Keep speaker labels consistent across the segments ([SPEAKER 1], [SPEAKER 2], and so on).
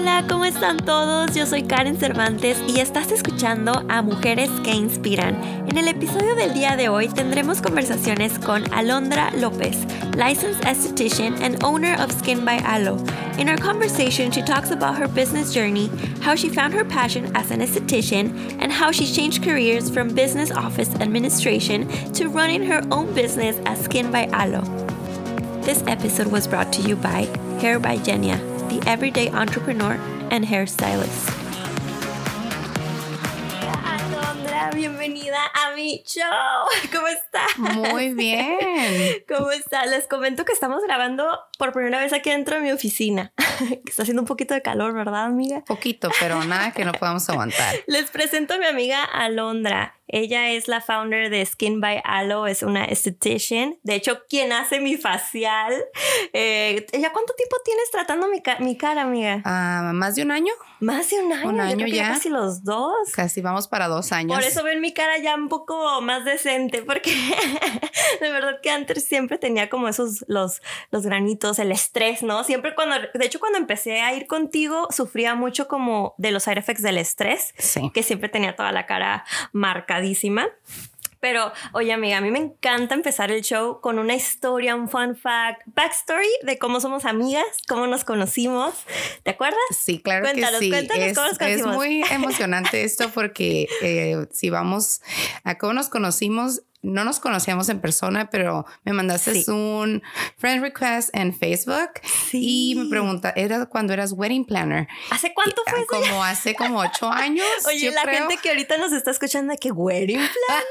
[SPEAKER 1] Hola, ¿cómo están todos? Yo soy Karen Cervantes y estás escuchando a Mujeres que Inspiran. En el episodio del día de hoy tendremos conversaciones con Alondra López, licensed esthetician and owner of Skin by Alo. In our conversation, she talks about her business journey, how she found her passion as an esthetician, and how she changed careers from business office administration to running her own business as Skin by Alo. This episode was brought to you by Hair by Genia the everyday entrepreneur and hairstylist. Alondra, bienvenida a mi show. ¿Cómo está?
[SPEAKER 2] Muy bien.
[SPEAKER 1] ¿Cómo está? Les comento que estamos grabando por primera vez aquí dentro de mi oficina. Está haciendo un poquito de calor, ¿verdad, amiga?
[SPEAKER 2] Poquito, pero nada que no podamos aguantar.
[SPEAKER 1] Les presento a mi amiga Alondra. Ella es la founder de Skin by Alo, es una esthetician. De hecho, quien hace mi facial. Eh, ¿Ya cuánto tiempo tienes tratando mi, mi cara, amiga?
[SPEAKER 2] Uh, ¿Más de un año?
[SPEAKER 1] Más de un año.
[SPEAKER 2] Un año ya.
[SPEAKER 1] Casi los dos.
[SPEAKER 2] Casi vamos para dos años.
[SPEAKER 1] Por eso ven mi cara ya un poco más decente, porque de verdad que antes siempre tenía como esos, los, los granitos, el estrés, ¿no? Siempre cuando, de hecho, cuando empecé a ir contigo, sufría mucho como de los side effects del estrés.
[SPEAKER 2] Sí.
[SPEAKER 1] Que siempre tenía toda la cara marcada pero, oye, amiga, a mí me encanta empezar el show con una historia, un fun fact, backstory de cómo somos amigas, cómo nos conocimos. ¿Te acuerdas?
[SPEAKER 2] Sí, claro que sí.
[SPEAKER 1] Cuéntanos
[SPEAKER 2] es,
[SPEAKER 1] cómo nos conocimos.
[SPEAKER 2] Es muy emocionante esto porque eh, si vamos a cómo nos conocimos, no nos conocíamos en persona, pero me mandaste
[SPEAKER 1] Sí.
[SPEAKER 2] un friend request en Facebook
[SPEAKER 1] Sí.
[SPEAKER 2] y me pregunta, era cuando eras wedding planner.
[SPEAKER 1] ¿Hace cuánto fue eso?
[SPEAKER 2] Como hace como ocho años.
[SPEAKER 1] Oye, la
[SPEAKER 2] creo.
[SPEAKER 1] gente que ahorita nos está escuchando que wedding planner, sabía.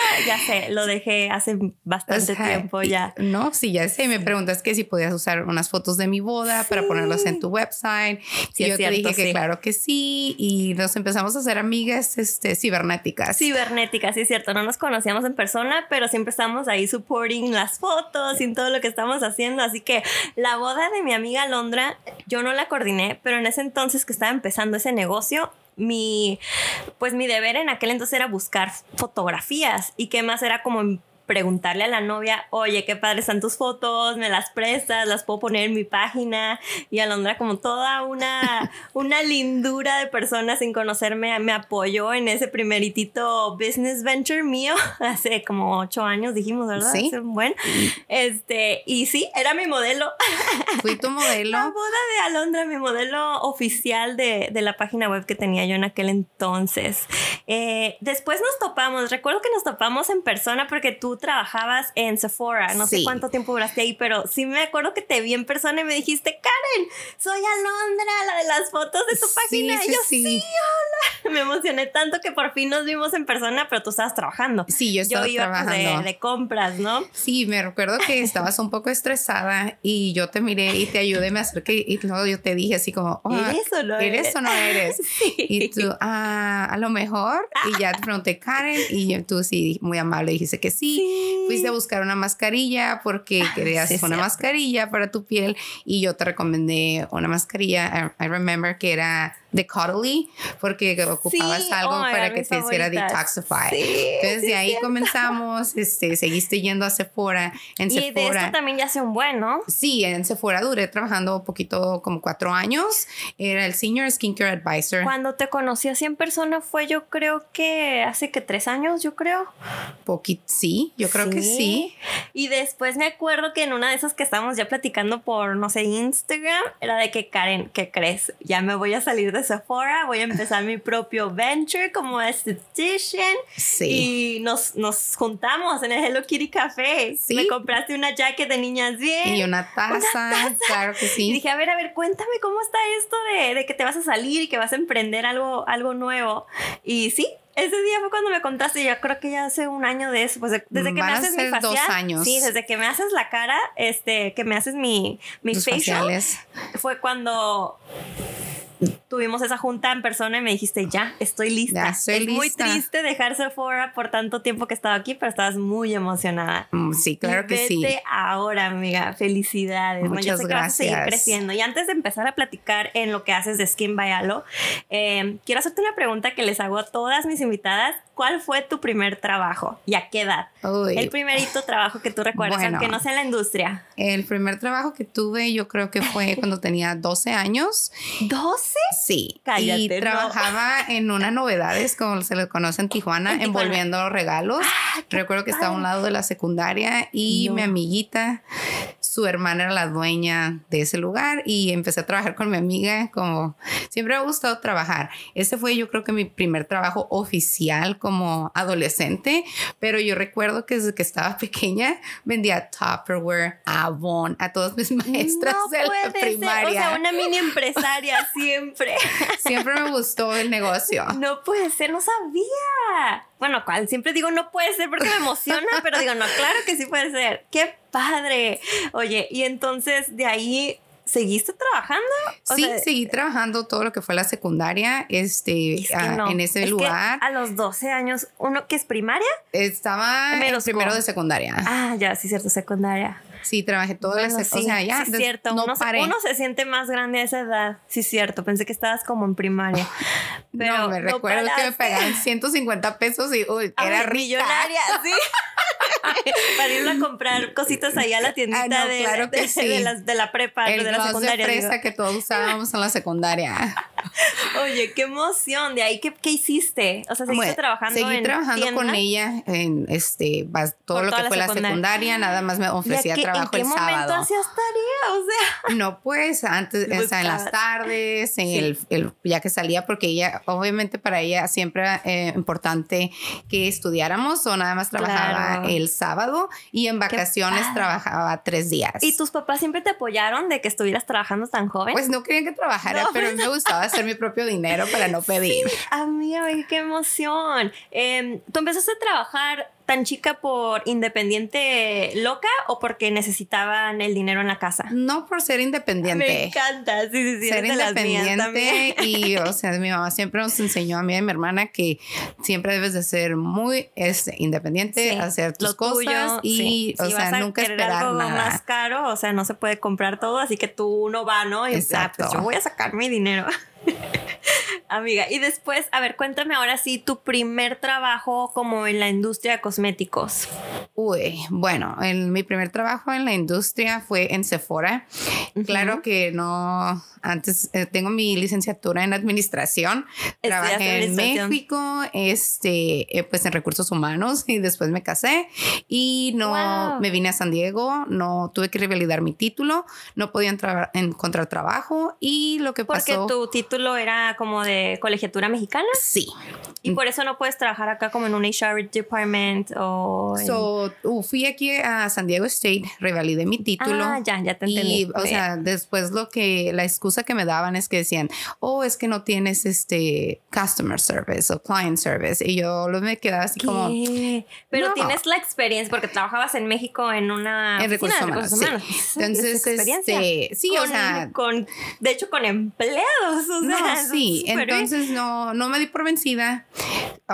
[SPEAKER 1] Ya sé, lo dejé hace bastante
[SPEAKER 2] O sea,
[SPEAKER 1] tiempo ya.
[SPEAKER 2] No, sí, ya sé. Me preguntas que si podías usar unas fotos de mi boda para ponerlas en tu website.
[SPEAKER 1] Sí,
[SPEAKER 2] y yo
[SPEAKER 1] cierto,
[SPEAKER 2] te dije que
[SPEAKER 1] sí.
[SPEAKER 2] claro que sí. Y nos empezamos a hacer amigas este, cibernéticas.
[SPEAKER 1] Cibernética, sí es cierto, no nos conocíamos en persona, pero siempre estamos ahí supporting las fotos y todo lo que estamos haciendo, así que la boda de mi amiga Londra, yo no la coordiné, pero en ese entonces que estaba empezando ese negocio, mi, pues mi deber en aquel entonces era buscar fotografías y qué más era como preguntarle a la novia, oye, qué padres están tus fotos, me las prestas, las puedo poner en mi página. Y Alondra, como toda una, una lindura de persona sin conocerme, me apoyó en ese primeritito business venture mío, hace como ocho años, dijimos, ¿verdad?
[SPEAKER 2] Sí.
[SPEAKER 1] Hace un buen. Este, y sí, era mi modelo.
[SPEAKER 2] Fui tu
[SPEAKER 1] La
[SPEAKER 2] modelo.
[SPEAKER 1] boda de Alondra, mi modelo oficial de, de la página web que tenía yo en aquel entonces. Eh, después nos topamos, recuerdo que nos topamos en persona porque tú trabajabas en Sephora, no sé cuánto tiempo duraste ahí, pero sí me acuerdo que te vi en persona y me dijiste, Karen, soy Alondra, la de las fotos de tu
[SPEAKER 2] Sí,
[SPEAKER 1] página.
[SPEAKER 2] sí,
[SPEAKER 1] y yo,
[SPEAKER 2] sí.
[SPEAKER 1] hola. Me emocioné tanto que por fin nos vimos en persona, pero tú estabas trabajando.
[SPEAKER 2] Sí, yo estaba
[SPEAKER 1] yo iba pues, de-
[SPEAKER 2] trabajando.
[SPEAKER 1] de compras, ¿no?
[SPEAKER 2] Sí, me recuerdo que estabas un poco estresada y yo te miré y te ayudé, me acerqué y luego yo te dije así como, "Oh,
[SPEAKER 1] ¿Eres o no
[SPEAKER 2] ¿eres
[SPEAKER 1] eres?
[SPEAKER 2] o no eres?
[SPEAKER 1] Sí.
[SPEAKER 2] Y tú, ah, a lo mejor. Y ya te pregunté, Karen, y tú sí, muy amable, dijiste que sí.
[SPEAKER 1] Sí.
[SPEAKER 2] Fuiste a buscar una mascarilla porque querías
[SPEAKER 1] sí,
[SPEAKER 2] una mascarilla para tu piel y yo te recomendé una mascarilla, I, I remember que era de Caudalie porque ocupabas
[SPEAKER 1] Sí,
[SPEAKER 2] algo
[SPEAKER 1] oh
[SPEAKER 2] para
[SPEAKER 1] God,
[SPEAKER 2] que te hiciera detoxify.
[SPEAKER 1] Sí,
[SPEAKER 2] Entonces
[SPEAKER 1] sí,
[SPEAKER 2] de ahí comenzamos, este, seguiste yendo a Sephora. En
[SPEAKER 1] Y de
[SPEAKER 2] Sephora.
[SPEAKER 1] esto también ya hace un buen, ¿no?
[SPEAKER 2] Sí, en Sephora duré trabajando un poquito, como cuatro años. Era el Senior Skincare Advisor.
[SPEAKER 1] Cuando te conocí así en persona fue yo creo que hace que tres años, yo creo.
[SPEAKER 2] Poquito, sí, yo creo que sí.
[SPEAKER 1] Y después me acuerdo que en una de esas que estábamos ya platicando por, no sé, Instagram, era de que Karen, ¿qué crees? Ya me voy a salir de Sephora, voy a empezar mi propio venture como esthetician.
[SPEAKER 2] Sí.
[SPEAKER 1] Y nos, nos juntamos en el Hello Kitty Café.
[SPEAKER 2] Sí.
[SPEAKER 1] Me compraste una jacket de niñas bien.
[SPEAKER 2] Y una taza, claro que
[SPEAKER 1] Y
[SPEAKER 2] sí.
[SPEAKER 1] dije, a ver, a ver, cuéntame cómo está esto de, de que te vas a salir y que vas a emprender algo, algo nuevo. Y sí, ese día fue cuando me contaste, yo creo que ya hace un año de eso, pues de- desde que
[SPEAKER 2] Van
[SPEAKER 1] me haces mi facial.
[SPEAKER 2] dos años.
[SPEAKER 1] Sí, desde que me haces la cara, este, que me haces mi, mi facial, fue cuando tuvimos esa junta en persona y me dijiste, ya, estoy lista.
[SPEAKER 2] Ya estoy
[SPEAKER 1] es muy
[SPEAKER 2] lista.
[SPEAKER 1] triste dejar Sephora por tanto tiempo que estaba aquí, pero estabas muy emocionada.
[SPEAKER 2] Mm, Sí, claro
[SPEAKER 1] Y
[SPEAKER 2] que sí.
[SPEAKER 1] ahora, amiga. Felicidades. Bueno, yo
[SPEAKER 2] Muchas
[SPEAKER 1] sé que vas a seguir
[SPEAKER 2] gracias.
[SPEAKER 1] creciendo. Y antes de empezar a platicar en lo que haces de Skin by Alo, eh, quiero hacerte una pregunta que les hago a todas mis invitadas. ¿Cuál fue tu primer trabajo y a qué edad?
[SPEAKER 2] Uy,
[SPEAKER 1] El primerito trabajo que tú recuerdas,
[SPEAKER 2] Bueno.
[SPEAKER 1] aunque no sea en la industria.
[SPEAKER 2] el primer trabajo que tuve yo creo que fue cuando tenía 12 años.
[SPEAKER 1] ¿12?
[SPEAKER 2] Sí.
[SPEAKER 1] Cállate,
[SPEAKER 2] y
[SPEAKER 1] no.
[SPEAKER 2] trabajaba en una novedades, como se le conoce en Tijuana,
[SPEAKER 1] En Tijuana.
[SPEAKER 2] envolviendo regalos. Recuerdo que estaba a un lado de la secundaria y
[SPEAKER 1] No.
[SPEAKER 2] mi amiguita, su hermana era la dueña de ese lugar y empecé a trabajar con mi amiga como siempre me ha gustado trabajar. Ese fue yo creo que mi primer trabajo oficial como adolescente, pero yo recuerdo que desde que estaba pequeña vendía Tupperware, Avon, a todas mis maestras
[SPEAKER 1] no
[SPEAKER 2] de la
[SPEAKER 1] puede ser.
[SPEAKER 2] primaria.
[SPEAKER 1] O sea, una mini empresaria siempre.
[SPEAKER 2] Siempre me gustó el negocio.
[SPEAKER 1] No puede ser, no sabía. Bueno, cual siempre digo no puede ser porque me emociona, pero digo, no, claro que sí puede ser. ¡Qué padre! Oye, y entonces de ahí seguiste trabajando? O
[SPEAKER 2] sí,
[SPEAKER 1] sea,
[SPEAKER 2] seguí trabajando todo lo que fue la secundaria, este,
[SPEAKER 1] es que
[SPEAKER 2] ah,
[SPEAKER 1] no.
[SPEAKER 2] en ese
[SPEAKER 1] Es
[SPEAKER 2] lugar.
[SPEAKER 1] a los 12 años, ¿uno que es primaria?
[SPEAKER 2] Estaba en primero de secundaria.
[SPEAKER 1] Ah, ya, sí, cierto, secundaria.
[SPEAKER 2] Sí, trabajé toda la
[SPEAKER 1] Bueno,
[SPEAKER 2] O
[SPEAKER 1] sí,
[SPEAKER 2] sea, ya
[SPEAKER 1] sí,
[SPEAKER 2] des-
[SPEAKER 1] cierto.
[SPEAKER 2] no
[SPEAKER 1] uno,
[SPEAKER 2] paré.
[SPEAKER 1] uno se siente más grande a esa edad. Sí, cierto. Pensé que estabas como en primaria. Pero
[SPEAKER 2] no, me recuerdo que me pagaban 150 pesos y uy,
[SPEAKER 1] Ay,
[SPEAKER 2] era rica.
[SPEAKER 1] millonaria, sí. Para irlo a comprar cositas allá a la tiendita
[SPEAKER 2] Ah, no,
[SPEAKER 1] de,
[SPEAKER 2] claro
[SPEAKER 1] de- de de la prepa,
[SPEAKER 2] El
[SPEAKER 1] de la
[SPEAKER 2] de
[SPEAKER 1] secundaria.
[SPEAKER 2] fresa que todos usábamos en la secundaria.
[SPEAKER 1] Oye, qué emoción. De ahí, ¿qué, qué hiciste? O sea, seguiste
[SPEAKER 2] Bueno,
[SPEAKER 1] trabajando
[SPEAKER 2] seguí
[SPEAKER 1] en
[SPEAKER 2] trabajando con ella en este todo
[SPEAKER 1] Por
[SPEAKER 2] lo que fue la
[SPEAKER 1] secundaria.
[SPEAKER 2] nada más me
[SPEAKER 1] ¿Y a
[SPEAKER 2] ofrecía
[SPEAKER 1] qué-
[SPEAKER 2] trabajo
[SPEAKER 1] ¿En qué momento hacías tarea? O sea,
[SPEAKER 2] No, pues antes, o sea, en las tardes, en
[SPEAKER 1] Sí.
[SPEAKER 2] el, el- ya que salía, porque ella, obviamente para ella siempre era eh, importante que estudiáramos o nada más trabajaba
[SPEAKER 1] Claro.
[SPEAKER 2] el sábado y en vacaciones trabajaba tres días.
[SPEAKER 1] ¿y tus papás siempre te apoyaron de que estuvieras trabajando tan joven?
[SPEAKER 2] Pues no querían que trabajara,
[SPEAKER 1] No,
[SPEAKER 2] pero mí me gustaba hacer mi propio dinero para no pedir.
[SPEAKER 1] Amiga, ay, qué emoción. Em, ¿Tú empezaste a trabajar tan chica por independiente loca o porque necesitaban el dinero en la casa?
[SPEAKER 2] No por ser independiente.
[SPEAKER 1] Me encanta, sí, sí, sí.
[SPEAKER 2] ser independiente y o sea mi mamá siempre nos enseñó a mí y a mi hermana que siempre debes de ser muy este, independiente
[SPEAKER 1] Sí,
[SPEAKER 2] hacer tus cosas
[SPEAKER 1] tuyo,
[SPEAKER 2] y
[SPEAKER 1] sí.
[SPEAKER 2] o
[SPEAKER 1] Si
[SPEAKER 2] sea
[SPEAKER 1] vas a
[SPEAKER 2] nunca esperar
[SPEAKER 1] algo
[SPEAKER 2] nada
[SPEAKER 1] más caro, o sea, no se puede comprar todo, así que tú no va, ¿no? Y, ah,
[SPEAKER 2] Exacto.
[SPEAKER 1] pues yo voy a sacar mi dinero. Amiga, y después, a ver, cuéntame ahora sí tu primer trabajo como en la industria de cosméticos.
[SPEAKER 2] Uy, bueno, en mi primer trabajo en la industria fue en Sephora. Claro que no, antes eh, tengo mi licenciatura en administración,
[SPEAKER 1] Estudiaste
[SPEAKER 2] trabajé en. México, este, eh, pues en recursos humanos y después me casé y no
[SPEAKER 1] Wow.
[SPEAKER 2] me vine a San Diego, no tuve que revalidar mi título, no podía entrar, encontrar trabajo y lo que
[SPEAKER 1] Porque
[SPEAKER 2] pasó,
[SPEAKER 1] tu título era como de colegiatura mexicana
[SPEAKER 2] sí,
[SPEAKER 1] y por eso no puedes trabajar acá como en un HR department o en-
[SPEAKER 2] So, uh, fui aquí a San Diego State, revalidé mi título.
[SPEAKER 1] Ah, ya, ya te entendí.
[SPEAKER 2] Y, o sea, después lo que, la excusa que me daban es que decían, oh, es que no tienes este customer service o client service. Y yo lo me quedaba así como.
[SPEAKER 1] Pero
[SPEAKER 2] No.
[SPEAKER 1] tienes la experiencia porque trabajabas en México en una
[SPEAKER 2] En recursos humanos, sí. Entonces,
[SPEAKER 1] es experiencia.
[SPEAKER 2] este, sí, o
[SPEAKER 1] Con-
[SPEAKER 2] sea-
[SPEAKER 1] con, de hecho con empleados, o
[SPEAKER 2] no,
[SPEAKER 1] sea,
[SPEAKER 2] sí,
[SPEAKER 1] súper bien.
[SPEAKER 2] entonces no, no me di por vencida.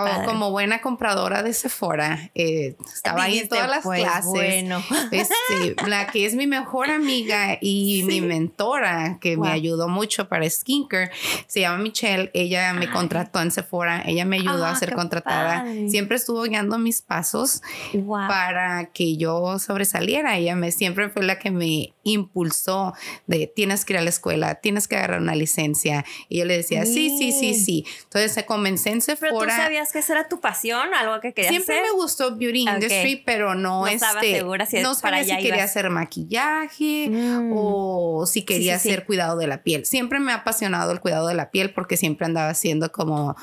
[SPEAKER 1] Padre.
[SPEAKER 2] como buena compradora de Sephora, eh, estaba ahí en
[SPEAKER 1] Dijiste,
[SPEAKER 2] todas las
[SPEAKER 1] pues,
[SPEAKER 2] clases.
[SPEAKER 1] Bueno.
[SPEAKER 2] Este, la que es mi mejor amiga y mi mentora, que me
[SPEAKER 1] Wow.
[SPEAKER 2] ayudó mucho para skincare, se llama Michelle. Ella me
[SPEAKER 1] Ay.
[SPEAKER 2] contrató en Sephora, ella me ayudó
[SPEAKER 1] Ah,
[SPEAKER 2] a ser contratada.
[SPEAKER 1] padre.
[SPEAKER 2] Siempre estuvo guiando mis pasos
[SPEAKER 1] Wow.
[SPEAKER 2] para que yo sobresaliera. Ella me siempre fue la que me impulsó de tienes que ir a la escuela, tienes que agarrar una licencia. Y yo le decía, sí, sí, sí,
[SPEAKER 1] Sí.
[SPEAKER 2] sí. Entonces se comencé en
[SPEAKER 1] Pero tú
[SPEAKER 2] Sephora.
[SPEAKER 1] Sabías que esa era tu pasión, algo que querías
[SPEAKER 2] Siempre
[SPEAKER 1] hacer.
[SPEAKER 2] me gustó beauty
[SPEAKER 1] Ok.
[SPEAKER 2] industry, pero no,
[SPEAKER 1] No
[SPEAKER 2] este,
[SPEAKER 1] estaba segura si
[SPEAKER 2] no
[SPEAKER 1] es- para
[SPEAKER 2] sabía si quería
[SPEAKER 1] ibas.
[SPEAKER 2] hacer maquillaje
[SPEAKER 1] Mm.
[SPEAKER 2] o si quería
[SPEAKER 1] sí, sí.
[SPEAKER 2] hacer cuidado de la piel. Siempre me ha apasionado el cuidado de la piel porque siempre andaba haciendo como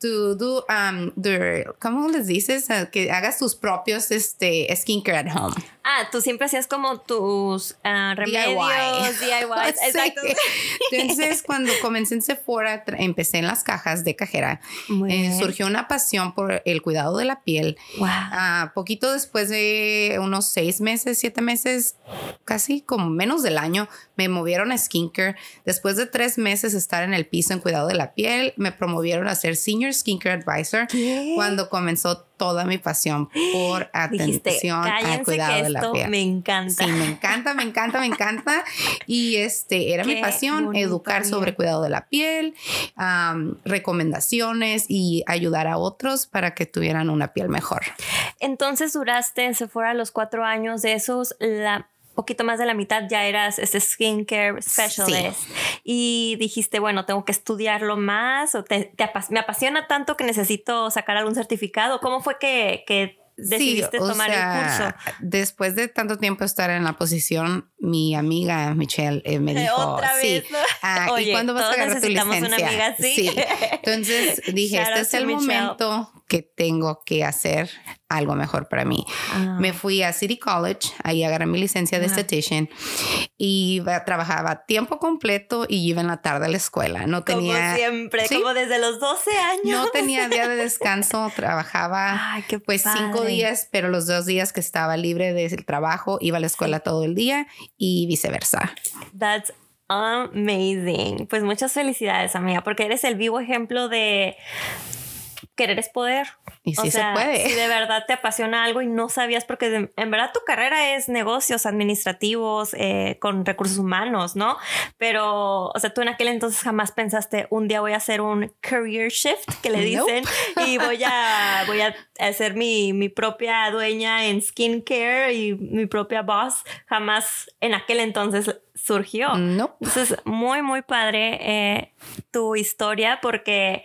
[SPEAKER 2] to do, um, the, ¿cómo les dices? Uh, que hagas tus propios este, skincare at home.
[SPEAKER 1] Ah, tú siempre hacías como tus uh, remedios, DIY.
[SPEAKER 2] Sí. Exacto. Entonces, cuando comencé en Sephora, empecé en las cajas de cajera. Eh, surgió una pasión por el cuidado de la piel.
[SPEAKER 1] Wow.
[SPEAKER 2] Uh, poquito después de unos seis meses, siete meses, casi como menos del año, me movieron a skincare. Después de tres meses estar en el piso en cuidado de la piel, me promovieron a ser Senior Skincare Advisor
[SPEAKER 1] ¿Qué?
[SPEAKER 2] cuando comenzó toda mi pasión por atención al cuidado de la piel.
[SPEAKER 1] Me encanta.
[SPEAKER 2] Sí, me encanta, me encanta, me encanta. Y este era mi pasión, educar sobre cuidado de la piel, um, recomendaciones y ayudar a otros para que tuvieran una piel mejor.
[SPEAKER 1] Entonces duraste en Sephora los cuatro años de esos, la poquito más de la mitad ya eras este skincare specialist y dijiste, bueno, tengo que estudiarlo más o te, te apas- me apasiona tanto que necesito sacar algún certificado. ¿Cómo fue que, que decidiste tomar
[SPEAKER 2] sea,
[SPEAKER 1] el curso?
[SPEAKER 2] Después de tanto tiempo estar en la posición, mi amiga Michelle eh, me dijo,
[SPEAKER 1] otra
[SPEAKER 2] sí,
[SPEAKER 1] vez, ¿no?
[SPEAKER 2] ah, ¿y cuándo vas a agarrar tu
[SPEAKER 1] necesitamos una
[SPEAKER 2] licencia?
[SPEAKER 1] amiga así.
[SPEAKER 2] Sí. Entonces dije, este es el
[SPEAKER 1] Michelle.
[SPEAKER 2] momento que tengo que hacer algo mejor para mí.
[SPEAKER 1] Ah.
[SPEAKER 2] Me fui a City College, ahí agarré mi licencia de
[SPEAKER 1] Wow.
[SPEAKER 2] esthetician y trabajaba tiempo completo y iba en la tarde a la escuela. No tenía,
[SPEAKER 1] como siempre,
[SPEAKER 2] Sí.
[SPEAKER 1] como desde los 12 años.
[SPEAKER 2] no tenía día de descanso, trabajaba
[SPEAKER 1] Ay,
[SPEAKER 2] pues cinco
[SPEAKER 1] padre.
[SPEAKER 2] días, pero los dos días que estaba libre del trabajo iba a la escuela todo el día y viceversa.
[SPEAKER 1] That's amazing. Pues muchas felicidades, amiga, porque eres el vivo ejemplo de querer es poder.
[SPEAKER 2] Y sí
[SPEAKER 1] o sea,
[SPEAKER 2] se puede.
[SPEAKER 1] Si de verdad te apasiona algo y no sabías, porque de- en verdad tu carrera es negocios administrativos eh, con recursos humanos, ¿no? Pero, o sea, tú en aquel entonces jamás pensaste, un día voy a hacer un career shift, que le
[SPEAKER 2] Nope.
[SPEAKER 1] dicen, y voy a, voy a hacer mi, mi propia dueña en skincare y mi propia boss. Jamás en aquel entonces surgió.
[SPEAKER 2] No.
[SPEAKER 1] Entonces, muy, muy padre eh, tu historia porque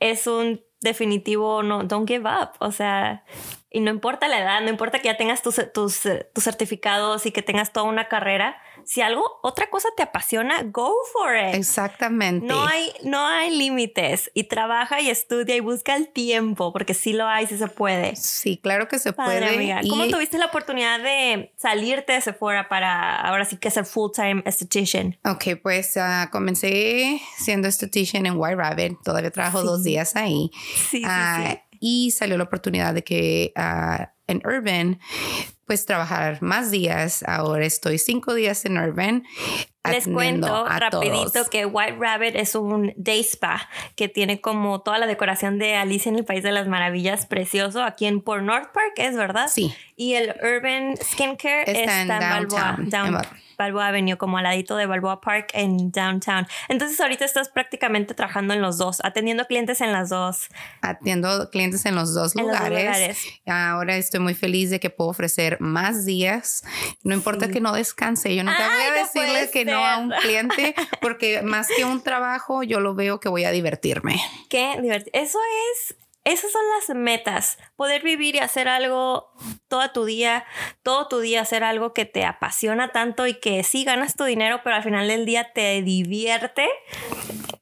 [SPEAKER 1] es un definitivo no, don't give up. O sea, y no importa la edad, no importa que ya tengas tus, tus, eh, tus certificados y que tengas toda una carrera. Si algo, otra cosa te apasiona, go for it.
[SPEAKER 2] Exactamente.
[SPEAKER 1] No hay, no hay límites y trabaja y estudia y busca el tiempo porque sí lo hay, sí se puede.
[SPEAKER 2] Sí, claro que se
[SPEAKER 1] Padre,
[SPEAKER 2] puede.
[SPEAKER 1] amiga.
[SPEAKER 2] y-
[SPEAKER 1] ¿Cómo tuviste la oportunidad de salirte de Sephora para ahora sí que ser full time esthetician?
[SPEAKER 2] Ok, pues ah, comencé siendo esthetician en White Rabbit. Todavía trabajo
[SPEAKER 1] Sí.
[SPEAKER 2] dos días ahí.
[SPEAKER 1] Sí, sí,
[SPEAKER 2] Ah,
[SPEAKER 1] sí.
[SPEAKER 2] Y salió la oportunidad de que ah, en Urban, pues trabajar más días. Ahora estoy cinco días en Urban.
[SPEAKER 1] Les cuento
[SPEAKER 2] a
[SPEAKER 1] rapidito
[SPEAKER 2] todos.
[SPEAKER 1] que White Rabbit es un day spa que tiene como toda la decoración de Alicia en el País de las Maravillas, precioso, aquí en Port North Park, ¿es verdad?
[SPEAKER 2] Sí,
[SPEAKER 1] Y el Urban Skincare
[SPEAKER 2] Está
[SPEAKER 1] está,
[SPEAKER 2] en
[SPEAKER 1] Balboa,
[SPEAKER 2] downtown,
[SPEAKER 1] down-
[SPEAKER 2] en Bal-
[SPEAKER 1] Balboa Avenue, como al ladito de Balboa Park en downtown. Entonces ahorita estás prácticamente trabajando en los dos, atendiendo clientes en las dos.
[SPEAKER 2] atiendo clientes en los dos
[SPEAKER 1] En los dos
[SPEAKER 2] lugares.
[SPEAKER 1] lugares.
[SPEAKER 2] Ahora estoy muy feliz de que puedo ofrecer más días. No importa
[SPEAKER 1] Sí.
[SPEAKER 2] que no descanse. Yo nunca voy
[SPEAKER 1] Ay,
[SPEAKER 2] a
[SPEAKER 1] no
[SPEAKER 2] decirle que no a un cliente porque más que un trabajo, yo lo veo que voy a divertirme.
[SPEAKER 1] Qué divertido. Eso es, esas son las metas. Poder vivir y hacer algo todo tu día, todo tu día hacer algo que te apasiona tanto y que sí ganas tu dinero, pero al final del día te divierte.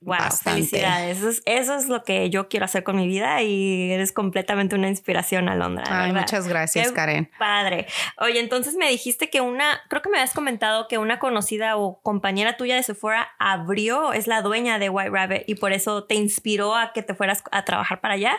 [SPEAKER 1] Wow,
[SPEAKER 2] Bastante.
[SPEAKER 1] felicidades. Eso es, eso es lo que yo quiero hacer con mi vida y eres completamente una inspiración, Alondra.
[SPEAKER 2] Ay,
[SPEAKER 1] verdad.
[SPEAKER 2] muchas gracias,
[SPEAKER 1] Qué
[SPEAKER 2] Karen.
[SPEAKER 1] Padre. Oye, entonces me dijiste que una, creo que me habías comentado que una conocida o compañera tuya de Sephora abrió, es la dueña de White Rabbit y por eso te inspiró a que te fueras a trabajar para allá.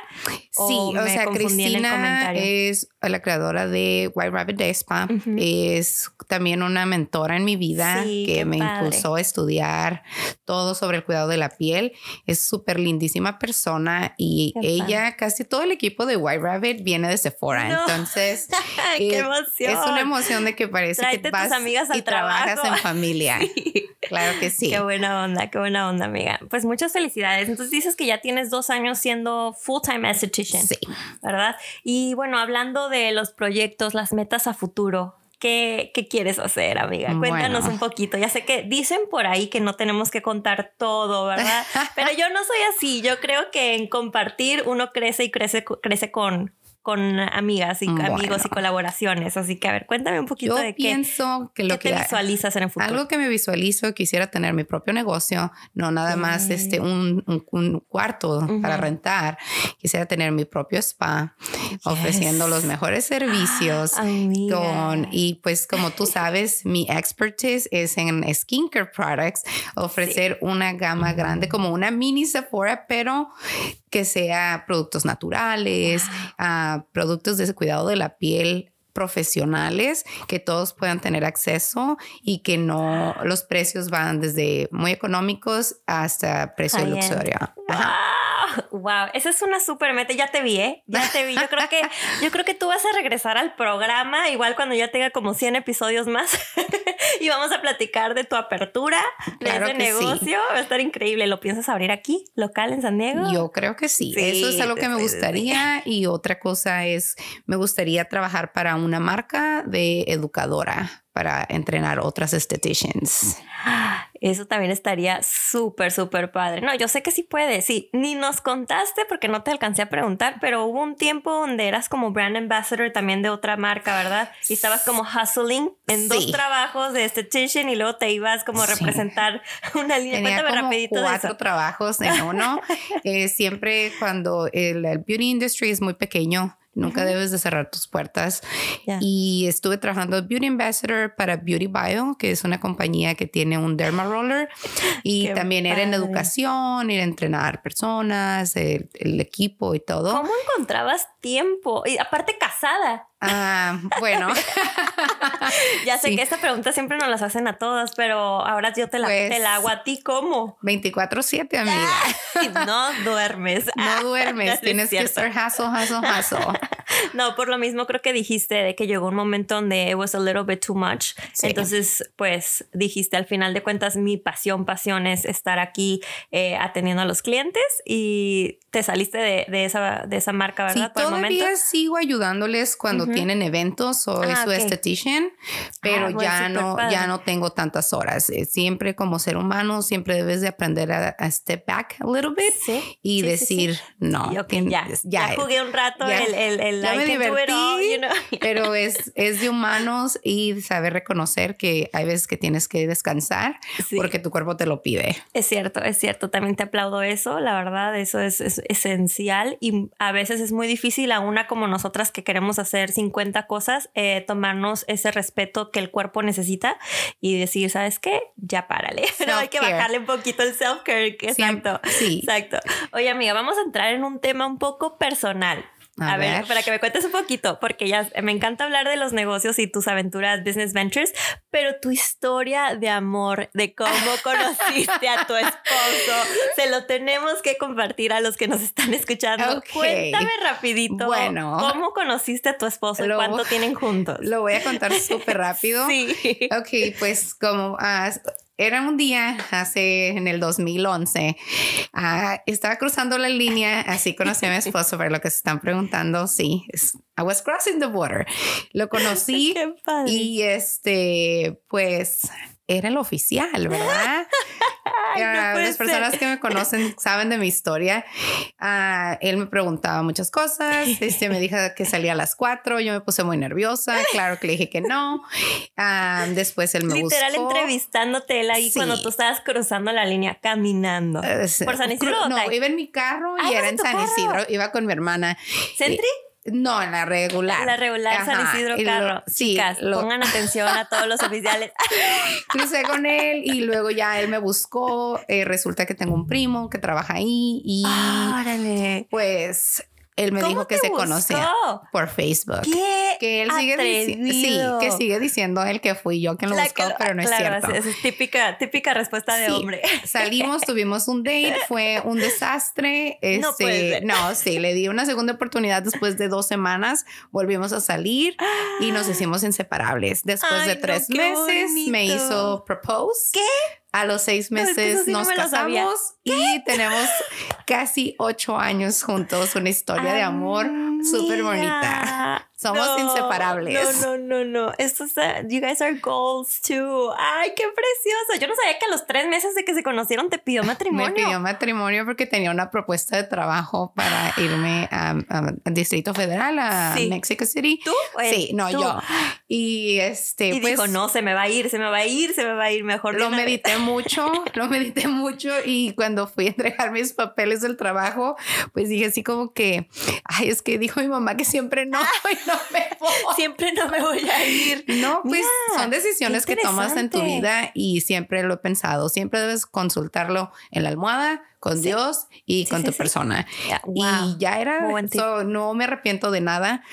[SPEAKER 2] Sí, o, sea,
[SPEAKER 1] confundí
[SPEAKER 2] Cristina es la creadora de White Rabbit Day Spa. Es también una mentora en mi vida
[SPEAKER 1] Sí,
[SPEAKER 2] que me
[SPEAKER 1] padre.
[SPEAKER 2] impulsó a estudiar todo sobre el cuidado de la piel. Es súper lindísima persona y
[SPEAKER 1] Qué
[SPEAKER 2] ella, casi todo el equipo de White Rabbit viene de Sephora.
[SPEAKER 1] No.
[SPEAKER 2] Entonces,
[SPEAKER 1] qué emoción.
[SPEAKER 2] es una emoción de que parece
[SPEAKER 1] Tráete
[SPEAKER 2] que
[SPEAKER 1] tus
[SPEAKER 2] vas
[SPEAKER 1] amigas al
[SPEAKER 2] y trabajas en familia.
[SPEAKER 1] Sí.
[SPEAKER 2] Claro que sí.
[SPEAKER 1] Qué buena onda, qué buena onda, amiga. Pues muchas felicidades. Entonces dices que ya tienes dos años siendo full-time esthetician.
[SPEAKER 2] Sí.
[SPEAKER 1] ¿verdad? Y bueno, hablando de los proyectos, las metas a futuro, ¿qué, qué quieres hacer, amiga? Cuéntanos
[SPEAKER 2] Bueno.
[SPEAKER 1] un poquito. Ya sé que dicen por ahí que no tenemos que contar todo, ¿verdad? Pero yo no soy así. Yo creo que en compartir uno crece y crece, crece con con amigas y amigos y
[SPEAKER 2] Bueno.
[SPEAKER 1] colaboraciones. Así que, a ver, cuéntame un poquito
[SPEAKER 2] Yo
[SPEAKER 1] de qué,
[SPEAKER 2] pienso que lo
[SPEAKER 1] qué te
[SPEAKER 2] que
[SPEAKER 1] visualizas en el futuro.
[SPEAKER 2] algo que me visualizo quisiera tener mi propio negocio, no nada más este un, un- un cuarto para
[SPEAKER 1] Ujú.
[SPEAKER 2] rentar. Quisiera tener mi propio spa, ofreciendo los mejores servicios.
[SPEAKER 1] Amiga.
[SPEAKER 2] Con, y pues como tú sabes, mi expertise es en skincare products, ofrecer una gama grande como una mini Sephora, pero que sea productos naturales, ah, productos de cuidado de la piel profesionales que todos puedan tener acceso y que no los precios van desde muy económicos hasta precio
[SPEAKER 1] High-end.
[SPEAKER 2] luxurio.
[SPEAKER 1] Wow, esa es una super meta. Ya te vi, ¿eh? Ya te vi. Yo creo que, yo creo que tú vas a regresar al programa, igual cuando ya tenga como 100 episodios más, y vamos a platicar de tu apertura de ese
[SPEAKER 2] sí.
[SPEAKER 1] negocio. Va a estar increíble. ¿Lo piensas abrir aquí, local en San Diego?
[SPEAKER 2] Yo creo que sí.
[SPEAKER 1] Sí,
[SPEAKER 2] Eso es algo que me gustaría. Y otra cosa es, me gustaría trabajar para una marca de educadora para entrenar otras estheticians.
[SPEAKER 1] Eso también estaría súper, súper padre. No, yo sé que sí puedes. Sí, ni nos contaste porque no te alcancé a preguntar, pero hubo un tiempo donde eras como brand ambassador también de otra marca, ¿verdad? Y estabas como hustling en dos
[SPEAKER 2] Sí.
[SPEAKER 1] trabajos de estetician y luego te ibas como a
[SPEAKER 2] Sí.
[SPEAKER 1] representar una línea.
[SPEAKER 2] Tenía
[SPEAKER 1] Cuéntame
[SPEAKER 2] como
[SPEAKER 1] rapidito de
[SPEAKER 2] cuatro
[SPEAKER 1] eso.
[SPEAKER 2] trabajos en uno. Eh, siempre cuando el, el beauty industry es muy pequeño, nunca debes de cerrar tus puertas. Y estuve trabajando beauty ambassador para Beauty Bio, que es una compañía que tiene un derma roller. Y
[SPEAKER 1] Qué
[SPEAKER 2] también era en educación, ir a entrenar personas, el, el equipo y todo.
[SPEAKER 1] ¿Cómo encontrabas tiempo? Y aparte casada.
[SPEAKER 2] Ah, bueno,
[SPEAKER 1] Ya sé
[SPEAKER 2] Sí.
[SPEAKER 1] que esta pregunta siempre nos las hacen a todas, pero ahora yo te la,
[SPEAKER 2] Pues-
[SPEAKER 1] te la hago a ti. ¿Cómo?
[SPEAKER 2] 24/7, amiga.
[SPEAKER 1] no duermes.
[SPEAKER 2] No duermes,
[SPEAKER 1] es
[SPEAKER 2] tienes que estar hustle, hustle, hustle.
[SPEAKER 1] No, por lo mismo creo que dijiste de que llegó un momento donde it was a little bit too much.
[SPEAKER 2] Sí.
[SPEAKER 1] Entonces, pues dijiste al final de cuentas, mi pasión, pasión es estar aquí eh, atendiendo a los clientes y te saliste de, de esa, de esa marca,
[SPEAKER 2] Sí,
[SPEAKER 1] ¿verdad? por el momento.
[SPEAKER 2] todavía sigo ayudándoles cuando tienen eventos, soy
[SPEAKER 1] Ah,
[SPEAKER 2] su
[SPEAKER 1] ok.
[SPEAKER 2] esthetician, pero
[SPEAKER 1] Ah, bueno,
[SPEAKER 2] ya no, ya no tengo tantas horas. Eh, Siempre como ser humano, siempre debes de aprender a, a step back a little bit
[SPEAKER 1] Sí.
[SPEAKER 2] y
[SPEAKER 1] sí, sí,
[SPEAKER 2] decir,
[SPEAKER 1] sí.
[SPEAKER 2] no,
[SPEAKER 1] Y ok,
[SPEAKER 2] tien-
[SPEAKER 1] ya, ya,
[SPEAKER 2] ya,
[SPEAKER 1] jugué un rato
[SPEAKER 2] ya-
[SPEAKER 1] el, el, el I
[SPEAKER 2] me
[SPEAKER 1] it all,
[SPEAKER 2] divertí.
[SPEAKER 1] you know.
[SPEAKER 2] pero es, es de humanos y saber reconocer que hay veces que tienes que descansar
[SPEAKER 1] Sí.
[SPEAKER 2] porque tu cuerpo te lo pide.
[SPEAKER 1] Es cierto, es cierto. También te aplaudo eso. La verdad, eso es, es esencial y a veces es muy difícil a una como nosotras que queremos hacer 50 cosas, eh, tomarnos ese respeto que el cuerpo necesita y decir, ¿sabes qué? Ya párale. No hay que bajarle un poquito el self-care. Exacto.
[SPEAKER 2] sí.
[SPEAKER 1] Exacto. Oye, amiga, vamos a entrar en un tema un poco personal. A,
[SPEAKER 2] A
[SPEAKER 1] ver,
[SPEAKER 2] ver.
[SPEAKER 1] para que me cuentes un poquito, porque ya me encanta hablar de los negocios y tus aventuras, business ventures, pero tu historia de amor, de cómo conociste a tu esposo, se lo tenemos que compartir a los que nos están escuchando. Cuéntame rapidito.
[SPEAKER 2] Bueno.
[SPEAKER 1] ¿Cómo conociste a tu esposo y cuánto tienen juntos?
[SPEAKER 2] Lo voy a contar súper rápido.
[SPEAKER 1] Sí.
[SPEAKER 2] Ok, pues como ah, era un día hace en el 2011, ah, estaba cruzando la línea, así conocí a mi esposo, para lo que se están preguntando, sí, I was crossing the border. Lo conocí y este, pues era el oficial, ¿verdad?
[SPEAKER 1] Ay, no
[SPEAKER 2] Ah, las personas
[SPEAKER 1] ser.
[SPEAKER 2] que me conocen saben de mi historia. Ah, él me preguntaba muchas cosas. Este me dijo que salía a las cuatro. Yo me puse muy nerviosa. Claro que le dije que no. Ah, después él me
[SPEAKER 1] Literal
[SPEAKER 2] buscó.
[SPEAKER 1] entrevistándote él ahí
[SPEAKER 2] Sí.
[SPEAKER 1] cuando tú estabas cruzando la línea caminando.
[SPEAKER 2] Eh,
[SPEAKER 1] ¿Por San Isidro
[SPEAKER 2] No, iba en mi carro
[SPEAKER 1] Ah,
[SPEAKER 2] y
[SPEAKER 1] ¿ibas
[SPEAKER 2] era
[SPEAKER 1] en
[SPEAKER 2] San
[SPEAKER 1] carro?
[SPEAKER 2] Isidro. Iba con mi hermana.
[SPEAKER 1] ¿Sentry?
[SPEAKER 2] No, en la regular.
[SPEAKER 1] La regular San Isidro
[SPEAKER 2] y lo-
[SPEAKER 1] Carro.
[SPEAKER 2] sí,
[SPEAKER 1] Chicas,
[SPEAKER 2] lo-
[SPEAKER 1] pongan atención a todos los oficiales.
[SPEAKER 2] crucé con él y luego ya él me buscó. Eh, resulta que tengo un primo que trabaja ahí y
[SPEAKER 1] Órale.
[SPEAKER 2] pues él me
[SPEAKER 1] ¿Cómo
[SPEAKER 2] dijo que se
[SPEAKER 1] buscó?
[SPEAKER 2] conocía por Facebook.
[SPEAKER 1] ¿Qué?
[SPEAKER 2] Que él sigue diciendo, sí, que sigue diciendo él que fui yo quien lo
[SPEAKER 1] La
[SPEAKER 2] buscó, pero no es
[SPEAKER 1] claro,
[SPEAKER 2] cierto.
[SPEAKER 1] Esa es típica, típica respuesta de
[SPEAKER 2] Sí.
[SPEAKER 1] hombre.
[SPEAKER 2] Salimos, tuvimos un date, fue un desastre.
[SPEAKER 1] No
[SPEAKER 2] Este,
[SPEAKER 1] puede ser.
[SPEAKER 2] no, sí, le di una segunda oportunidad después de dos semanas. Volvimos a salir y nos hicimos inseparables. Después
[SPEAKER 1] Ay,
[SPEAKER 2] de
[SPEAKER 1] no,
[SPEAKER 2] tres meses me hizo propose.
[SPEAKER 1] ¿Qué?
[SPEAKER 2] A los seis
[SPEAKER 1] No, es que eso
[SPEAKER 2] meses
[SPEAKER 1] sí no
[SPEAKER 2] nos
[SPEAKER 1] me
[SPEAKER 2] casamos y tenemos casi ocho años juntos. Una historia de amor súper bonita. Somos
[SPEAKER 1] No,
[SPEAKER 2] inseparables.
[SPEAKER 1] No, no, no, no. Esto está, you guys are goals too. Ay, qué precioso. Yo no sabía que a los tres meses de que se conocieron te pidió matrimonio.
[SPEAKER 2] Me pidió matrimonio porque tenía una propuesta de trabajo para irme al Distrito Federal, a
[SPEAKER 1] Sí.
[SPEAKER 2] Mexico City.
[SPEAKER 1] ¿Tú?
[SPEAKER 2] Sí, no,
[SPEAKER 1] Tú.
[SPEAKER 2] yo. Y este,
[SPEAKER 1] Y
[SPEAKER 2] pues.
[SPEAKER 1] dijo, no, se me va a ir, se me va a ir, se me va a ir mejor.
[SPEAKER 2] Lo
[SPEAKER 1] una vez".
[SPEAKER 2] medité mucho, lo medité mucho y cuando fui a entregar mis papeles del trabajo, pues dije así como que, ay, es que dijo mi mamá que siempre no y no me voy.
[SPEAKER 1] Siempre no me voy a ir.
[SPEAKER 2] No, pues
[SPEAKER 1] Mira,
[SPEAKER 2] son decisiones que tomas en tu vida y siempre lo he pensado, siempre debes consultarlo en la almohada, con
[SPEAKER 1] Sí.
[SPEAKER 2] Dios y
[SPEAKER 1] Sí,
[SPEAKER 2] con
[SPEAKER 1] sí,
[SPEAKER 2] tu persona.
[SPEAKER 1] Ya,
[SPEAKER 2] Y
[SPEAKER 1] wow.
[SPEAKER 2] ya era, so, no me arrepiento de nada.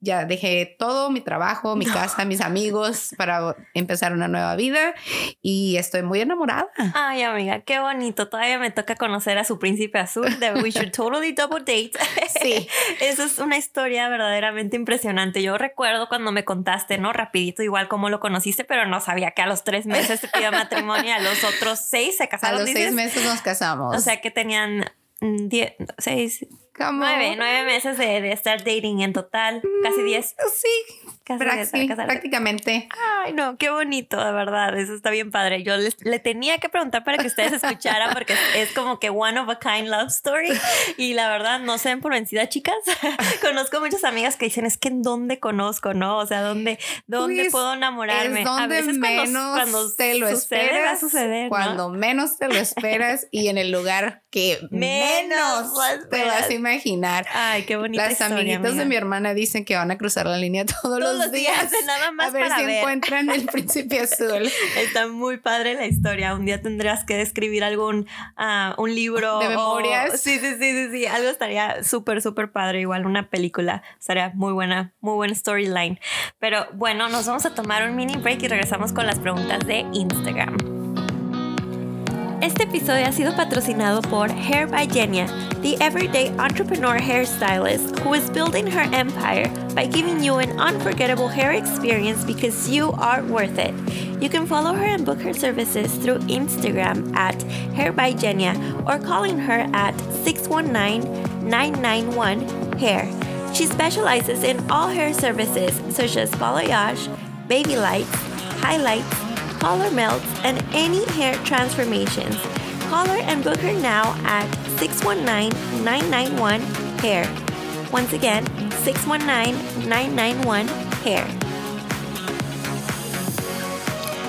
[SPEAKER 2] Ya dejé todo, mi trabajo, mi casa, mis amigos para empezar una nueva vida y estoy muy enamorada.
[SPEAKER 1] Ay, amiga, qué bonito. Todavía me toca conocer a su príncipe azul de We Should Totally Double Date.
[SPEAKER 2] Sí.
[SPEAKER 1] Eso es una historia verdaderamente impresionante. Yo recuerdo cuando me contaste, ¿no? Rapidito, igual cómo lo conociste, pero no sabía que a los tres meses te pidió matrimonio y a los otros seis se
[SPEAKER 2] A
[SPEAKER 1] casaron.
[SPEAKER 2] los
[SPEAKER 1] dices.
[SPEAKER 2] seis meses nos casamos.
[SPEAKER 1] O sea que tenían mm, 10,
[SPEAKER 2] 6,
[SPEAKER 1] Nueve, nueve meses de, de, estar dating en total, casi mm, diez.
[SPEAKER 2] Sí,
[SPEAKER 1] casi diez,
[SPEAKER 2] prácticamente.
[SPEAKER 1] Ay, no, qué bonito, de verdad, eso está bien padre. Yo les, le tenía que preguntar para que ustedes escucharan porque es, como que one of a kind love story y la verdad no se den por vencida, chicas. conozco muchas amigas que dicen, es que en dónde conozco, ¿no? O sea, ¿dónde, dónde
[SPEAKER 2] pues,
[SPEAKER 1] puedo enamorarme?
[SPEAKER 2] A
[SPEAKER 1] veces
[SPEAKER 2] menos
[SPEAKER 1] cuando,
[SPEAKER 2] te lo
[SPEAKER 1] sucede,
[SPEAKER 2] esperas,
[SPEAKER 1] va a suceder,
[SPEAKER 2] cuando menos te lo esperas y en el lugar que
[SPEAKER 1] menos,
[SPEAKER 2] menos te vas a imaginar.
[SPEAKER 1] Ay, qué bonita
[SPEAKER 2] Las
[SPEAKER 1] historia,
[SPEAKER 2] amiguitas de mi hermana dicen que van a cruzar la línea todos,
[SPEAKER 1] Todos los días,
[SPEAKER 2] días.
[SPEAKER 1] nada más
[SPEAKER 2] a ver
[SPEAKER 1] para
[SPEAKER 2] si
[SPEAKER 1] ver.
[SPEAKER 2] encuentran el príncipe azul.
[SPEAKER 1] Está muy padre la historia. Un día tendrás que escribir algún ah, un libro
[SPEAKER 2] De
[SPEAKER 1] o-
[SPEAKER 2] memorias.
[SPEAKER 1] sí, sí, sí, sí, sí. Algo estaría súper, súper padre. Igual una película estaría muy buena, muy buena storyline. Pero bueno, nos vamos a tomar un mini break y regresamos con las preguntas de Instagram. Este episodio ha sido patrocinado por Hair by Genia, the everyday entrepreneur hairstylist who is building her empire by giving you an unforgettable hair experience because you are worth it. You can follow her and book her services through Instagram at Hair by Genia or calling her at 619-991-HAIR. She specializes in all hair services such as balayage, baby lights, highlights, color melts, and any hair transformations. Call her and book her now at 619-991-HAIR. Once again, 619-991-HAIR.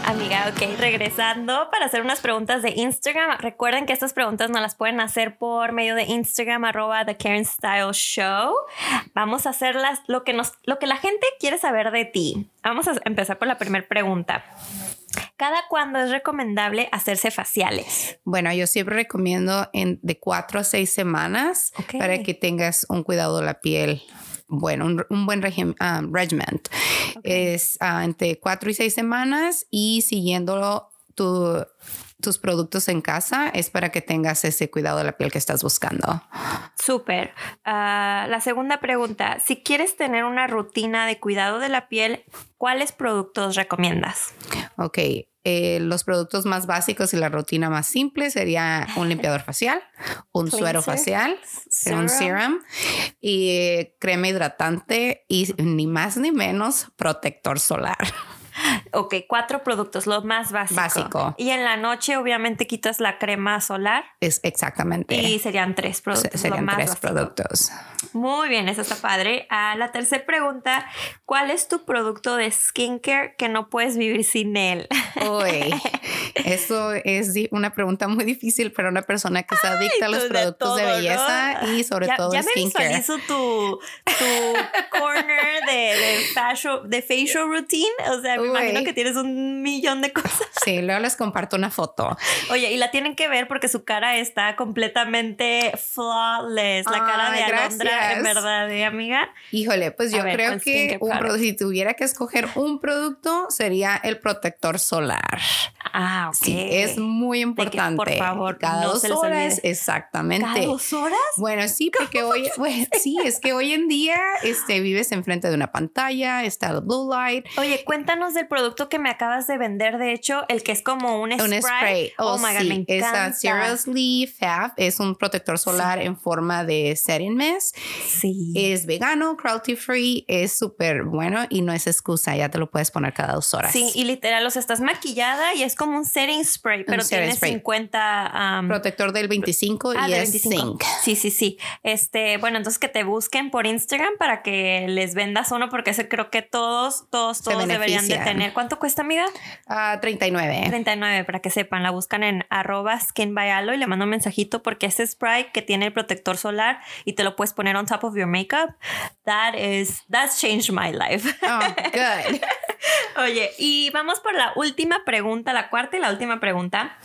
[SPEAKER 1] Amiga, ok, regresando para hacer unas preguntas de Instagram. Recuerden que estas preguntas no las pueden hacer por medio de Instagram, arroba The Karen Style Show. Vamos a hacerlas lo que, nos, lo que la gente quiere saber de ti. Vamos a empezar por la primera pregunta. ¿Cada cuándo es recomendable hacerse faciales?
[SPEAKER 2] Bueno, yo siempre recomiendo en, de cuatro a seis semanas
[SPEAKER 1] Ok.
[SPEAKER 2] para que tengas un cuidado de la piel. Bueno, un, un buen regim- um, regimen. Es ah, entre cuatro y seis semanas y siguiendo tu- tus productos en casa es para que tengas ese cuidado de la piel que estás buscando.
[SPEAKER 1] Súper. Ah, la segunda pregunta, si quieres tener una rutina de cuidado de la piel, ¿cuáles productos recomiendas?
[SPEAKER 2] Ok, eh, los productos más básicos y la rutina más simple sería un limpiador facial, un suero facial, un serum y eh, crema hidratante y ni más ni menos protector solar.
[SPEAKER 1] Ok, cuatro productos, lo más básico.
[SPEAKER 2] Básico.
[SPEAKER 1] Y en la noche, obviamente, quitas la crema solar
[SPEAKER 2] Es exactamente.
[SPEAKER 1] y serían tres productos.
[SPEAKER 2] Se- serían
[SPEAKER 1] lo más
[SPEAKER 2] tres
[SPEAKER 1] básico.
[SPEAKER 2] productos.
[SPEAKER 1] Muy bien, eso está padre. Ah, la tercera pregunta, ¿cuál es tu producto de skincare que no puedes vivir sin él?
[SPEAKER 2] Uy, eso es una pregunta muy difícil para una persona que se adicta a los
[SPEAKER 1] de
[SPEAKER 2] productos de belleza
[SPEAKER 1] ¿no?
[SPEAKER 2] y sobre
[SPEAKER 1] ya,
[SPEAKER 2] todo
[SPEAKER 1] ya
[SPEAKER 2] el
[SPEAKER 1] me
[SPEAKER 2] skincare.
[SPEAKER 1] visualizo tu, tu corner de, de, facial, de facial routine. O sea, me
[SPEAKER 2] Uy.
[SPEAKER 1] imagino que tienes un millón de cosas.
[SPEAKER 2] Sí, luego les comparto una foto.
[SPEAKER 1] Oye, y la tienen que ver porque su cara está completamente flawless. La cara de Alondra, en verdad, ¿eh, amiga?
[SPEAKER 2] Híjole, pues yo
[SPEAKER 1] ver,
[SPEAKER 2] creo
[SPEAKER 1] ¿cuál
[SPEAKER 2] que un si tuviera que escoger un producto sería el protector solar.
[SPEAKER 1] Ah, ok.
[SPEAKER 2] Sí, es muy
[SPEAKER 1] De que,
[SPEAKER 2] importante.
[SPEAKER 1] por favor,
[SPEAKER 2] cada
[SPEAKER 1] no
[SPEAKER 2] dos
[SPEAKER 1] se les
[SPEAKER 2] horas,
[SPEAKER 1] olvide.
[SPEAKER 2] exactamente.
[SPEAKER 1] ¿Cada dos horas?
[SPEAKER 2] Bueno, sí, porque hoy, bueno, sí, es que hoy en día este, vives enfrente de una pantalla, está el blue light,
[SPEAKER 1] Oye, cuéntanos del producto que me acabas de vender, de hecho, el que es como un spray.
[SPEAKER 2] un spray.
[SPEAKER 1] Oh, my God,
[SPEAKER 2] sí,
[SPEAKER 1] me
[SPEAKER 2] es
[SPEAKER 1] encanta.
[SPEAKER 2] Seriously Fab, es un protector solar en forma de setting mist.
[SPEAKER 1] Sí.
[SPEAKER 2] Es vegano, cruelty free, es súper bueno y no es excusa, ya te lo puedes poner cada dos horas.
[SPEAKER 1] Sí, y literal, o sea, estás maquillada y es como un setting spray, pero tiene
[SPEAKER 2] spray.
[SPEAKER 1] 50 um,
[SPEAKER 2] Protector del 25
[SPEAKER 1] ah,
[SPEAKER 2] y
[SPEAKER 1] de
[SPEAKER 2] es
[SPEAKER 1] 25.
[SPEAKER 2] zinc.
[SPEAKER 1] Sí, sí, sí. Este, bueno, entonces que te busquen por Instagram para que les vendas uno, porque ese creo que todos, todos, todos deberían de tener. ¿Cuánto cuesta, amiga?
[SPEAKER 2] Ah, 39.
[SPEAKER 1] 39, para que sepan, la buscan en arroba skin by Alo y le mando un mensajito porque ese spray que tiene el protector solar y te lo puedes poner on top of your makeup, that is, that's changed my life.
[SPEAKER 2] Oh, good.
[SPEAKER 1] Oye, y vamos por la última pregunta, la cuarta y la última pregunta.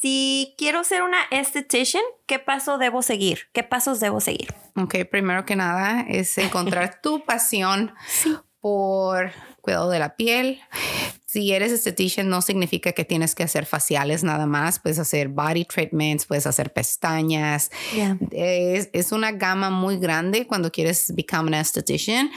[SPEAKER 1] Si quiero ser una esthetician, ¿qué paso debo seguir? ¿Qué pasos debo seguir?
[SPEAKER 2] Ok, primero que nada es encontrar tu pasión por cuidado de la piel. Si eres esthetician no significa que tienes que hacer faciales nada más, puedes hacer body treatments, puedes hacer pestañas. Es, es una gama muy grande cuando quieres become an esthetician,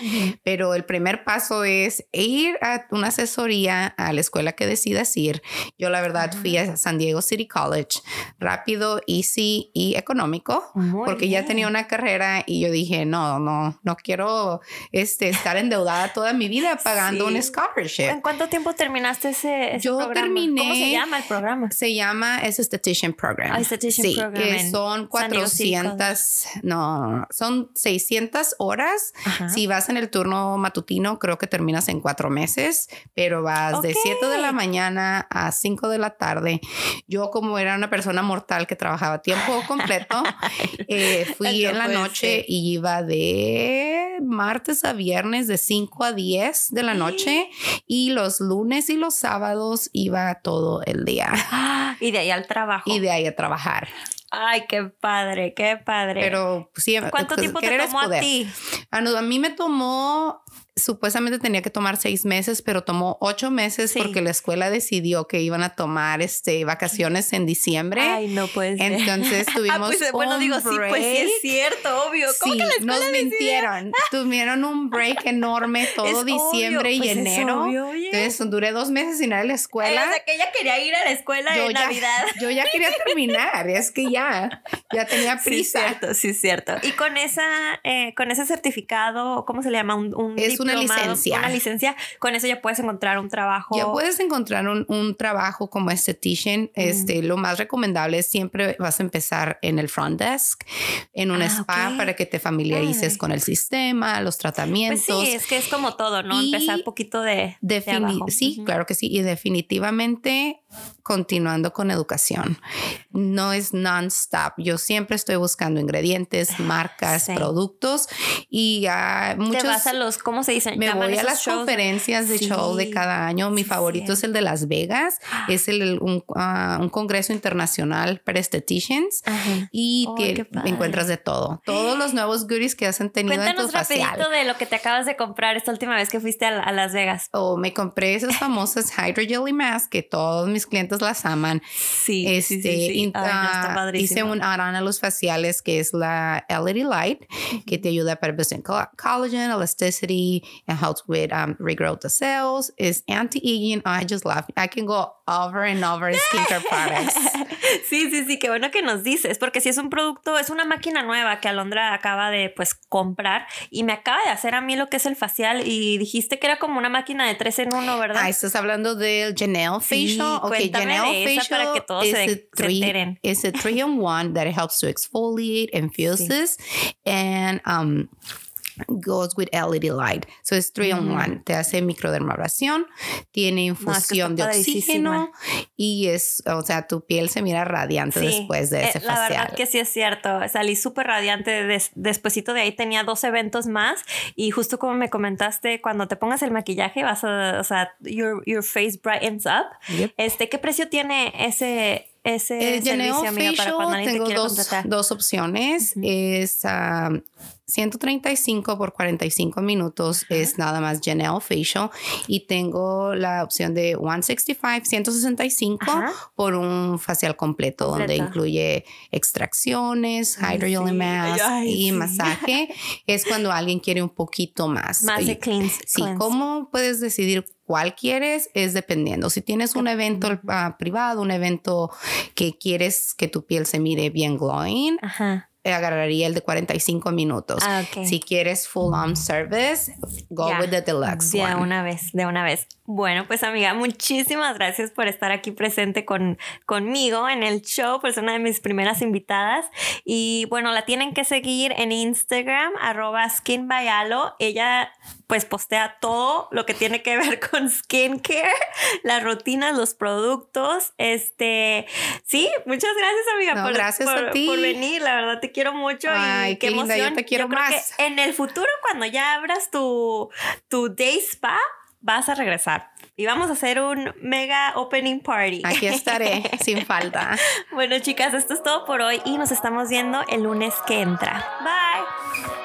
[SPEAKER 2] pero el primer paso es ir a una asesoría a la escuela que decidas ir. Yo la verdad fui a San Diego City College, rápido, easy y económico,
[SPEAKER 1] Muy
[SPEAKER 2] porque ya
[SPEAKER 1] bien.
[SPEAKER 2] tenía una carrera y yo dije, no, no, no quiero este, estar endeudada toda mi vida pagando
[SPEAKER 1] Sí.
[SPEAKER 2] un scholarship.
[SPEAKER 1] ¿En cuánto tiempo terminaste ese, ese
[SPEAKER 2] Yo
[SPEAKER 1] programa?
[SPEAKER 2] terminé-
[SPEAKER 1] ¿Cómo se llama el programa?
[SPEAKER 2] Se llama es Esthetician Program.
[SPEAKER 1] Ah, Esthetician
[SPEAKER 2] sí,
[SPEAKER 1] Program
[SPEAKER 2] que son
[SPEAKER 1] San Diego City
[SPEAKER 2] 400, no, son 600 horas.
[SPEAKER 1] Ajá.
[SPEAKER 2] Si vas en el turno matutino, creo que terminas en cuatro meses, pero vas de
[SPEAKER 1] Ok.
[SPEAKER 2] 7 de la mañana a 5 de la tarde. Yo como era una persona mortal que trabajaba tiempo completo, eh, fui en la noche
[SPEAKER 1] ser.
[SPEAKER 2] y iba de martes a viernes de 5 a 10 de la noche y los lunes y los sábados iba todo el día
[SPEAKER 1] y de ahí al trabajo.
[SPEAKER 2] y de ahí a trabajar.
[SPEAKER 1] Ay, qué padre, qué padre.
[SPEAKER 2] Pero sí,
[SPEAKER 1] ¿Cuánto
[SPEAKER 2] pues,
[SPEAKER 1] tiempo te tomó a ti?
[SPEAKER 2] Ah, a mí me tomó, supuestamente tenía que tomar seis meses, pero tomó ocho meses
[SPEAKER 1] Sí.
[SPEAKER 2] porque la escuela decidió que iban a tomar este, vacaciones en diciembre.
[SPEAKER 1] Ay, no puede ser.
[SPEAKER 2] Entonces tuvimos
[SPEAKER 1] ah, pues bueno,
[SPEAKER 2] un
[SPEAKER 1] digo, sí, pues sí
[SPEAKER 2] break.
[SPEAKER 1] es cierto, obvio. ¿Cómo
[SPEAKER 2] Sí,
[SPEAKER 1] que la escuela
[SPEAKER 2] nos
[SPEAKER 1] decidió?
[SPEAKER 2] mintieron. Tuvieron un break enorme todo
[SPEAKER 1] Es
[SPEAKER 2] diciembre
[SPEAKER 1] obvio,
[SPEAKER 2] y
[SPEAKER 1] pues es
[SPEAKER 2] enero.
[SPEAKER 1] obvio, oye.
[SPEAKER 2] Entonces duré dos meses sin ir a la
[SPEAKER 1] Ay,
[SPEAKER 2] escuela.
[SPEAKER 1] o sea, que ella quería ir a la escuela
[SPEAKER 2] yo
[SPEAKER 1] en
[SPEAKER 2] ya,
[SPEAKER 1] Navidad.
[SPEAKER 2] yo ya quería terminar, es que ya, ya tenía
[SPEAKER 1] Sí,
[SPEAKER 2] prisa.
[SPEAKER 1] cierto, sí, cierto. Y con esa, eh, con ese certificado, ¿cómo se le llama? Un, un
[SPEAKER 2] Es una licencia.
[SPEAKER 1] Una licencia. Con eso ya puedes encontrar un trabajo.
[SPEAKER 2] Ya puedes encontrar un, un trabajo como esthetician. Este, lo más recomendable es siempre vas a empezar en el front desk, en un
[SPEAKER 1] Ah,
[SPEAKER 2] spa para que te familiarices
[SPEAKER 1] Ay.
[SPEAKER 2] con el sistema, los
[SPEAKER 1] Pues
[SPEAKER 2] tratamientos.
[SPEAKER 1] sí, es que es como todo, ¿no?
[SPEAKER 2] Y
[SPEAKER 1] Empezar poquito de, de
[SPEAKER 2] Defini-
[SPEAKER 1] abajo.
[SPEAKER 2] sí, claro que sí. Y definitivamente continuando con educación. No es non-stop. Yo siempre estoy buscando ingredientes, marcas,
[SPEAKER 1] Sí.
[SPEAKER 2] productos y ah, muchos...
[SPEAKER 1] Te vas a los, ¿cómo se dicen?
[SPEAKER 2] Me
[SPEAKER 1] Llaman
[SPEAKER 2] voy a las
[SPEAKER 1] shows?
[SPEAKER 2] conferencias de
[SPEAKER 1] Sí.
[SPEAKER 2] show de cada año. Mi
[SPEAKER 1] Sí,
[SPEAKER 2] favorito es el de Las Vegas. Es el, un, ah, un congreso internacional para estheticians.
[SPEAKER 1] Ajá.
[SPEAKER 2] Y
[SPEAKER 1] qué padre.
[SPEAKER 2] encuentras de todo. Todos los nuevos goodies que has tenido en tu
[SPEAKER 1] Cuéntanos
[SPEAKER 2] facial.
[SPEAKER 1] de lo que te acabas de comprar esta última vez que fuiste a, a Las Vegas.
[SPEAKER 2] O me compré esas famosas Hydro Jelly Mask que todos mis clientes las aman.
[SPEAKER 1] Sí,
[SPEAKER 2] Este, in-
[SPEAKER 1] Ay, no, está
[SPEAKER 2] ah,
[SPEAKER 1] padrísimo.
[SPEAKER 2] hice un add-on a los faciales que es la LED Light, que te ayuda para co- collagen, elasticity, and helps with um, regrow the cells. Is anti-aging. Oh, I just love. I can go over and over skincare products.
[SPEAKER 1] Sí, sí, sí, qué bueno que nos dices, porque si es un producto, es una máquina nueva que Alondra acaba de pues comprar y me acaba de hacer a mí lo que es el facial y dijiste que era como una máquina de tres en uno, ¿verdad?
[SPEAKER 2] Ah, estás hablando del Janelle
[SPEAKER 1] Sí,
[SPEAKER 2] Facial. Okay,
[SPEAKER 1] cuéntame
[SPEAKER 2] Janelle
[SPEAKER 1] de esa
[SPEAKER 2] Facial
[SPEAKER 1] para que todos
[SPEAKER 2] is
[SPEAKER 1] se-
[SPEAKER 2] a
[SPEAKER 1] se
[SPEAKER 2] three,
[SPEAKER 1] enteren.
[SPEAKER 2] It's a three in one that helps to exfoliate, infuses, and um, goes with LED light. So it's three in
[SPEAKER 1] Mm.
[SPEAKER 2] one. Te hace microdermabrasión, tiene infusión de
[SPEAKER 1] está
[SPEAKER 2] oxígeno y es, o sea, tu piel se mira radiante
[SPEAKER 1] Sí,
[SPEAKER 2] después de
[SPEAKER 1] eh,
[SPEAKER 2] ese
[SPEAKER 1] La
[SPEAKER 2] facial.
[SPEAKER 1] verdad que sí es cierto. Salí súper radiante. Des, despuésito de ahí tenía dos eventos más. Y justo como me comentaste, cuando te pongas el maquillaje, vas a, o sea, your, your face brightens up.
[SPEAKER 2] Yep.
[SPEAKER 1] Este, ¿qué precio tiene ese, ese
[SPEAKER 2] Janelle
[SPEAKER 1] servicio, amiga, para cuando te
[SPEAKER 2] tengo
[SPEAKER 1] quiera
[SPEAKER 2] dos, dos opciones. Es um, 135 por 45 minutos es nada más Janelle Facial. Y tengo la opción de 165, 165 por un facial completo, donde incluye extracciones, hydrogel mask y masaje. Es cuando alguien quiere un poquito más.
[SPEAKER 1] Más de clean.
[SPEAKER 2] Sí, ¿cómo puedes decidir cuál quieres es dependiendo. Si tienes un evento ah, privado, un evento que quieres que tu piel se mire bien glowing, agarraría el de 45 minutos. Ah, si quieres full on service, go with the deluxe.
[SPEAKER 1] De una vez, de una vez. Bueno, pues amiga, muchísimas gracias por estar aquí presente con, conmigo en el show, pues una de mis primeras invitadas. Y bueno, la tienen que seguir en Instagram, arroba skinbayalo. Ella pues postea todo lo que tiene que ver con skincare, las rutinas, los productos. Este, sí, muchas gracias amiga
[SPEAKER 2] por, gracias a ti.
[SPEAKER 1] por venir, la verdad te quiero mucho
[SPEAKER 2] y qué, emoción. yo te quiero más.
[SPEAKER 1] en el futuro cuando ya abras tu, tu day spa, vas a regresar y vamos a hacer un mega opening party.
[SPEAKER 2] Aquí estaré, sin falta.
[SPEAKER 1] Bueno, chicas, esto es todo por hoy y nos estamos viendo el lunes que entra. Bye.